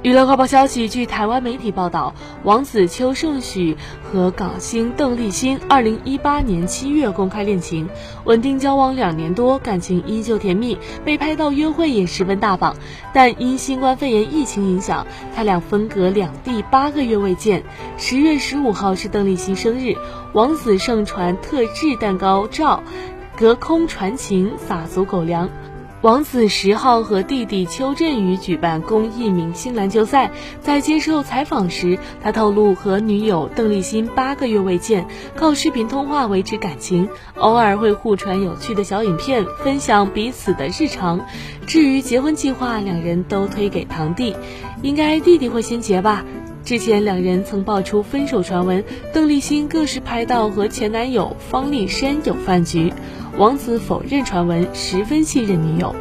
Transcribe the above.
娱乐快报消息：据台湾媒体报道，王子邱胜许和港星邓丽欣二零一八年七月公开恋情，稳定交往两年多，感情依旧甜蜜，被拍到约会也十分大方。但因新冠肺炎疫情影响，他俩分隔两地八个月未见。十月十五号是邓丽欣生日，王子盛传特制蛋糕照，隔空传情，撒足狗粮。王子十号和弟弟邱振宇举办公益明星篮球赛，在接受采访时，他透露和女友邓丽欣八个月未见，靠视频通话维持感情，偶尔会互传有趣的小影片，分享彼此的日常。至于结婚计划，两人都推给堂弟，应该弟弟会先结吧。之前两人曾爆出分手传闻，邓丽欣更是拍到和前男友方力申有饭局。王子否认传闻，十分信任女友。